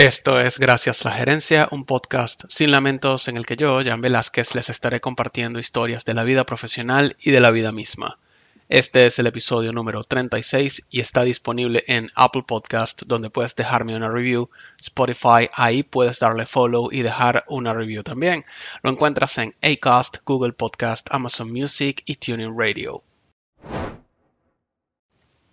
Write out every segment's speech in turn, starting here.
Esto es Gracias la Gerencia, un podcast sin lamentos en el que yo, Jan Velázquez, les estaré compartiendo historias de la vida profesional y de la vida misma. Este es el episodio número 36 y está disponible en Apple Podcast, donde puedes dejarme una review, Spotify, ahí puedes darle follow y dejar una review también. Lo encuentras en Acast, Google Podcast, Amazon Music y Tuning Radio.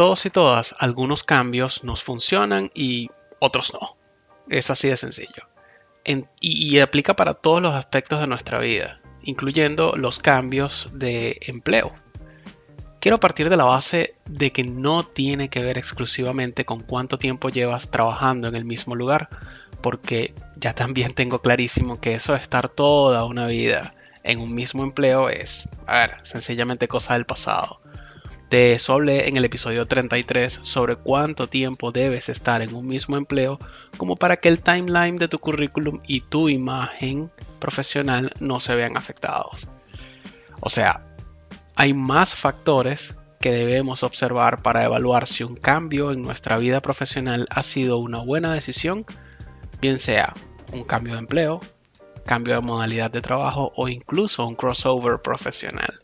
Todos y todas, algunos cambios nos funcionan y otros no. Es así de sencillo. y, y, aplica para todos los aspectos de nuestra vida, incluyendo los cambios de empleo. Quiero partir de la base de que no tiene que ver exclusivamente con cuánto tiempo llevas trabajando en el mismo lugar, porque ya también tengo clarísimo que eso de estar toda una vida en un mismo empleo es, a ver, sencillamente cosa del pasado. De eso hablé en el episodio 33 sobre cuánto tiempo debes estar en un mismo empleo como para que el timeline de tu currículum y tu imagen profesional no se vean afectados. O sea, hay más factores que debemos observar para evaluar si un cambio en nuestra vida profesional ha sido una buena decisión, bien sea un cambio de empleo, cambio de modalidad de trabajo o incluso un crossover profesional.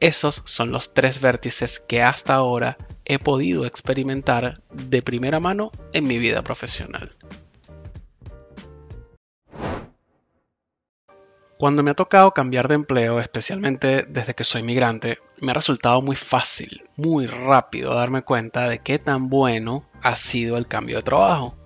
Esos son los tres vértices que hasta ahora he podido experimentar de primera mano en mi vida profesional. Cuando me ha tocado cambiar de empleo, especialmente desde que soy migrante, me ha resultado muy fácil, muy rápido darme cuenta de qué tan bueno ha sido el cambio de trabajo.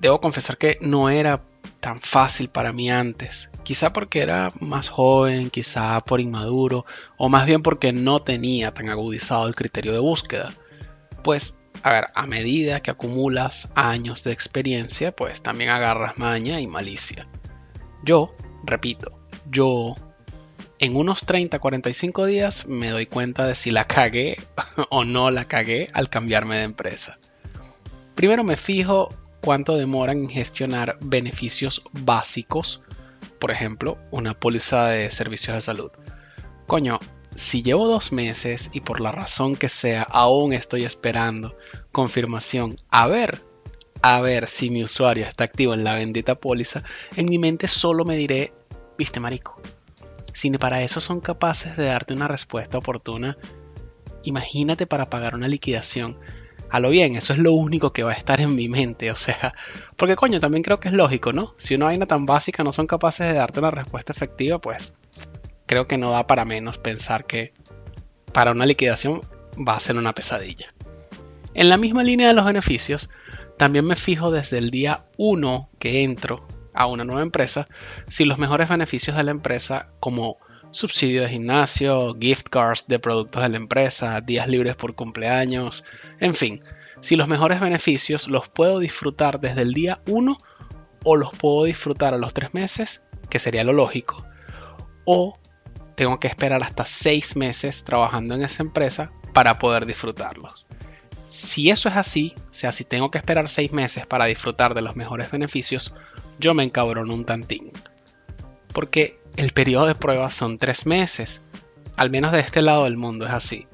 Debo confesar que no era tan fácil para mí antes. Quizá porque era más joven, quizá por inmaduro, o más bien porque no tenía tan agudizado el criterio de búsqueda. Pues, a ver, a medida que acumulas años de experiencia, pues también agarras maña y malicia. Yo, repito, yo en unos 30-45 días me doy cuenta de si la cagué o no la cagué al cambiarme de empresa. Primero me fijo cuánto demoran en gestionar beneficios básicos, por ejemplo, una póliza de servicios de salud. Coño, si llevo dos meses y por la razón que sea aún estoy esperando confirmación a ver, a ver si mi usuario está activo en la bendita póliza, en mi mente solo me diré, viste marico, si para eso son capaces de darte una respuesta oportuna, imagínate para pagar una liquidación a lo bien, eso es lo único que va a estar en mi mente, o sea, porque coño, también creo que es lógico, ¿no? Si una vaina tan básica no son capaces de darte una respuesta efectiva, pues creo que no da para menos pensar que para una liquidación va a ser una pesadilla. En la misma línea de los beneficios, también me fijo desde el día 1 que entro a una nueva empresa si los mejores beneficios de la empresa como subsidio de gimnasio, gift cards de productos de la empresa, días libres por cumpleaños, en fin, si los mejores beneficios los puedo disfrutar desde el día 1 o los puedo disfrutar a los 3 meses, que sería lo lógico, o tengo que esperar hasta 6 meses trabajando en esa empresa para poder disfrutarlos. Si eso es así, o sea, si tengo que esperar 6 meses para disfrutar de los mejores beneficios, yo me encabrono un tantín. Porque el periodo de prueba son tres meses. Al menos de este lado del mundo es así.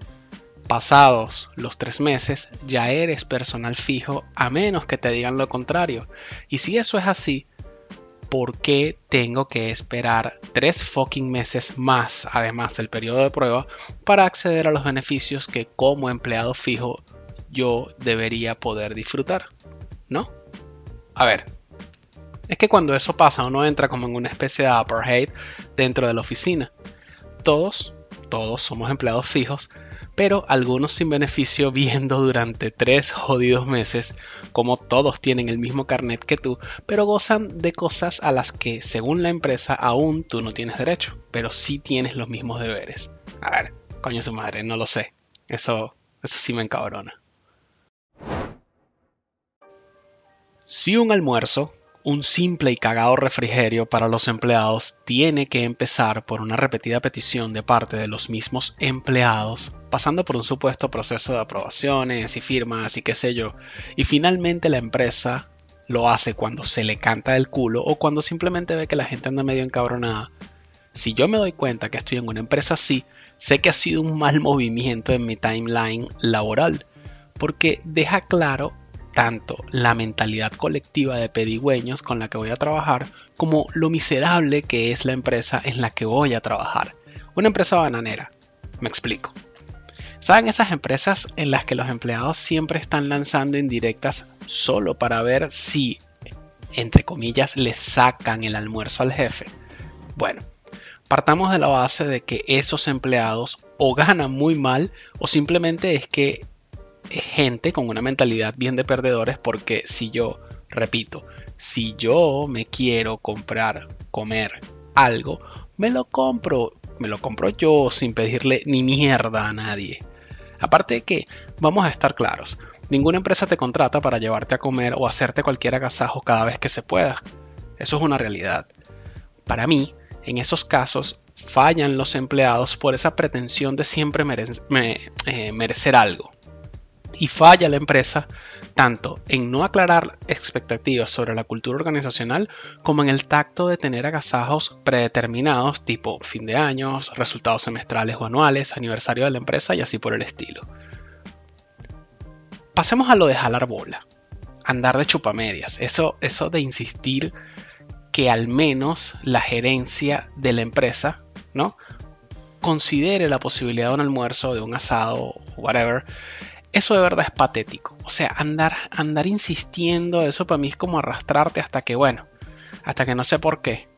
Pasados los tres meses ya eres personal fijo a menos que te digan lo contrario. Y si eso es así, ¿por qué tengo que esperar tres fucking meses más, además del periodo de prueba, para acceder a los beneficios que como empleado fijo yo debería poder disfrutar? ¿No? A ver, es que cuando eso pasa uno entra como en una especie de apartheid dentro de la oficina. Todos, todos somos empleados fijos, pero algunos sin beneficio viendo durante tres jodidos meses como todos tienen el mismo carnet que tú, pero gozan de cosas a las que según la empresa aún tú no tienes derecho, pero sí tienes los mismos deberes. A ver, coño su madre, no lo sé. Eso, eso sí me encabrona. Si un almuerzo un simple y cagado refrigerio para los empleados tiene que empezar por una repetida petición de parte de los mismos empleados, pasando por un supuesto proceso de aprobaciones y firmas y qué sé yo, y finalmente la empresa lo hace cuando se le canta del culo o cuando simplemente ve que la gente anda medio encabronada. Si yo me doy cuenta que estoy en una empresa así, sé que ha sido un mal movimiento en mi timeline laboral, porque deja claro tanto la mentalidad colectiva de pedigüeños con la que voy a trabajar como lo miserable que es la empresa en la que voy a trabajar. Una empresa bananera. Me explico. ¿Saben esas empresas en las que los empleados siempre están lanzando indirectas solo para ver si, entre comillas, le sacan el almuerzo al jefe? Bueno, partamos de la base de que esos empleados o ganan muy mal o simplemente es que gente con una mentalidad bien de perdedores porque si yo, repito, si yo me quiero comprar, comer algo, me lo compro, me lo compro yo sin pedirle ni mierda a nadie. Aparte de que, vamos a estar claros, ninguna empresa te contrata para llevarte a comer o hacerte cualquier agasajo cada vez que se pueda. Eso es una realidad. Para mí, en esos casos, fallan los empleados por esa pretensión de siempre eh, merecer algo y falla la empresa tanto en no aclarar expectativas sobre la cultura organizacional como en el tacto de tener agasajos predeterminados tipo fin de años, resultados semestrales o anuales, aniversario de la empresa y así por el estilo. Pasemos a lo de jalar bola, andar de chupamedias, eso, eso de insistir que al menos la gerencia de la empresa, ¿no? considere la posibilidad de un almuerzo, de un asado, whatever, eso de verdad es patético. O sea, andar, andar insistiendo, eso para mí es como arrastrarte hasta que, bueno, hasta que no sé por qué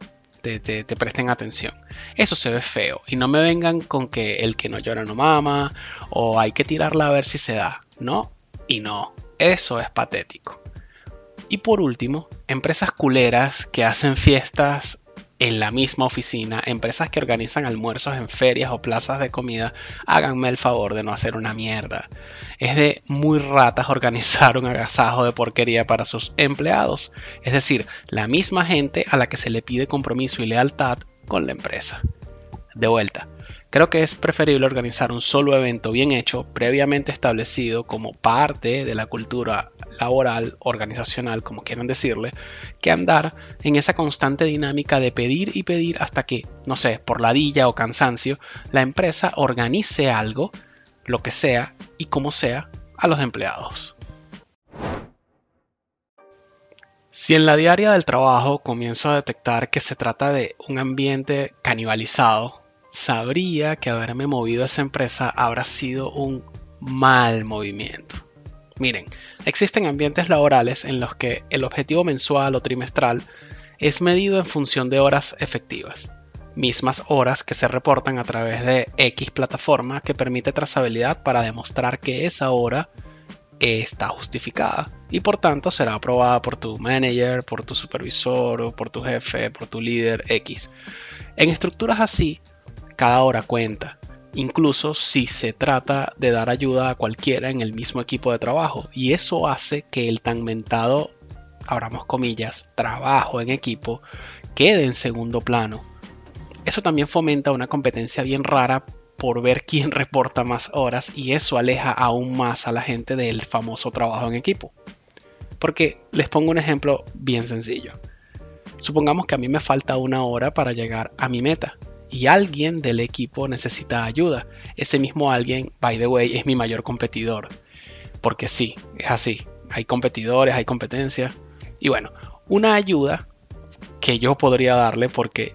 te, te, presten atención. Eso se ve feo. Y no me vengan con que el que no llora no mama, o hay que tirarla a ver si se da. No y no. Eso es patético. Y por último, empresas culeras que hacen fiestas en la misma oficina, empresas que organizan almuerzos en ferias o plazas de comida, háganme el favor de no hacer una mierda. Es de muy ratas organizar un agasajo de porquería para sus empleados, es decir, la misma gente a la que se le pide compromiso y lealtad con la empresa. De vuelta, Creo que es preferible organizar un solo evento bien hecho, previamente establecido como parte de la cultura laboral, organizacional, como quieran decirle, que andar en esa constante dinámica de pedir y pedir hasta que, no sé, por ladilla o cansancio, la empresa organice algo, lo que sea y como sea, a los empleados. Si en la diaria del trabajo comienzo a detectar que se trata de un ambiente canibalizado, sabría que haberme movido a esa empresa habrá sido un mal movimiento. Miren, existen ambientes laborales en los que el objetivo mensual o trimestral es medido en función de horas efectivas, mismas horas que se reportan a través de X plataforma que permite trazabilidad para demostrar que esa hora está justificada y por tanto será aprobada por tu manager, por tu supervisor, por tu jefe, por tu líder X. En estructuras así, cada hora cuenta, incluso si se trata de dar ayuda a cualquiera en el mismo equipo de trabajo. Y eso hace que el tan mentado, abramos comillas, trabajo en equipo quede en segundo plano. Eso también fomenta una competencia bien rara por ver quién reporta más horas y eso aleja aún más a la gente del famoso trabajo en equipo. Porque les pongo un ejemplo bien sencillo. Supongamos que a mí me falta una hora para llegar a mi meta y alguien del equipo necesita ayuda. Ese mismo alguien, by the way, es mi mayor competidor. Porque sí, es así. Hay competidores, hay competencia. Y bueno, una ayuda que yo podría darle porque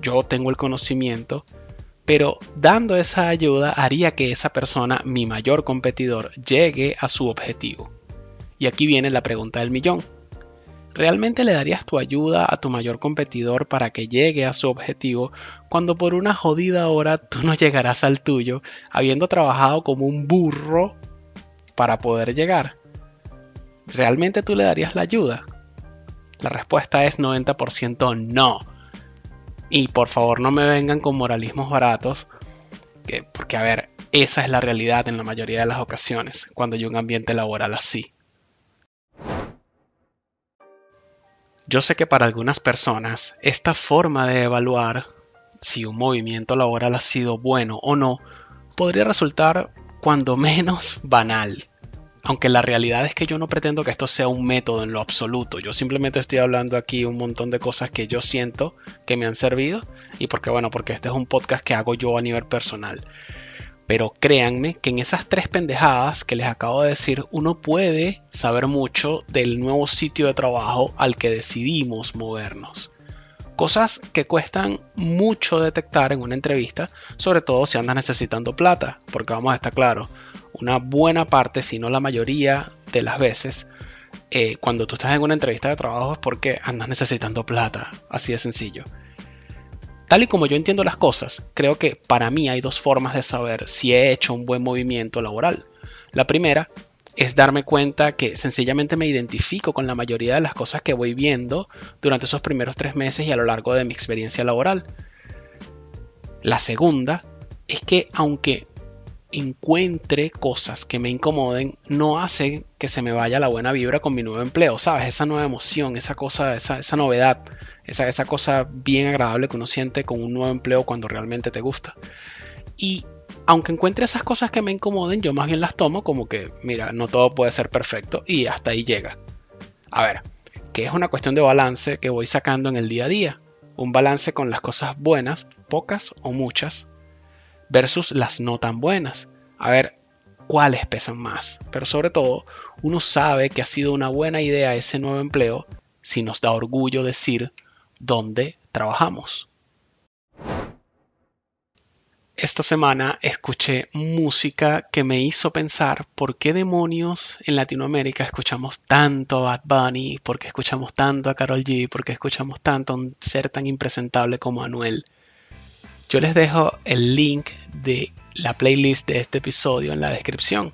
yo tengo el conocimiento, pero dando esa ayuda haría que esa persona, mi mayor competidor, llegue a su objetivo. Y aquí viene la pregunta del millón. ¿Realmente le darías tu ayuda a tu mayor competidor para que llegue a su objetivo cuando por una jodida hora tú no llegarás al tuyo, habiendo trabajado como un burro para poder llegar? ¿Realmente tú le darías la ayuda? La respuesta es 90% no. Y por favor no me vengan con moralismos baratos, que, porque a ver, esa es la realidad en la mayoría de las ocasiones, cuando hay un ambiente laboral así. Yo sé que para algunas personas esta forma de evaluar si un movimiento laboral ha sido bueno o no podría resultar cuando menos banal. Aunque la realidad es que yo no pretendo que esto sea un método en lo absoluto. Yo simplemente estoy hablando aquí un montón de cosas que yo siento que me han servido y porque bueno, porque este es un podcast que hago yo a nivel personal. Pero créanme que en esas tres pendejadas que les acabo de decir, uno puede saber mucho del nuevo sitio de trabajo al que decidimos movernos. Cosas que cuestan mucho detectar en una entrevista, sobre todo si andas necesitando plata, porque vamos a estar claros, una buena parte, si no la mayoría de las veces, eh, cuando tú estás en una entrevista de trabajo es porque andas necesitando plata, así de sencillo. Tal y como yo entiendo las cosas, creo que para mí hay dos formas de saber si he hecho un buen movimiento laboral. La primera es darme cuenta que sencillamente me identifico con la mayoría de las cosas que voy viendo durante esos primeros tres meses y a lo largo de mi experiencia laboral. La segunda es que aunque encuentre cosas que me incomoden, no hace que se me vaya la buena vibra con mi nuevo empleo, ¿sabes? Esa nueva emoción, esa cosa, esa, esa novedad, esa, esa cosa bien agradable que uno siente con un nuevo empleo cuando realmente te gusta. Y aunque encuentre esas cosas que me incomoden, yo más bien las tomo como que, mira, no todo puede ser perfecto y hasta ahí llega. A ver, que es una cuestión de balance que voy sacando en el día a día. Un balance con las cosas buenas, pocas o muchas, versus las no tan buenas. A ver cuáles pesan más. Pero sobre todo, uno sabe que ha sido una buena idea ese nuevo empleo si nos da orgullo decir dónde trabajamos. Esta semana escuché música que me hizo pensar por qué demonios en Latinoamérica escuchamos tanto a Bad Bunny, por qué escuchamos tanto a Carol G, por qué escuchamos tanto a un ser tan impresentable como Anuel. Yo les dejo el link de la playlist de este episodio en la descripción.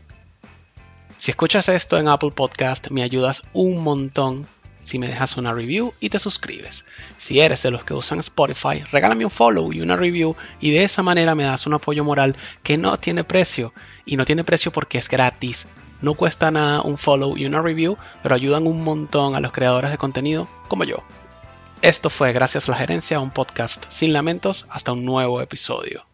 Si escuchas esto en Apple Podcast, me ayudas un montón si me dejas una review y te suscribes. Si eres de los que usan Spotify, regálame un follow y una review y de esa manera me das un apoyo moral que no tiene precio. Y no tiene precio porque es gratis. No cuesta nada un follow y una review, pero ayudan un montón a los creadores de contenido como yo. Esto fue Gracias a la Gerencia, un podcast sin lamentos. Hasta un nuevo episodio.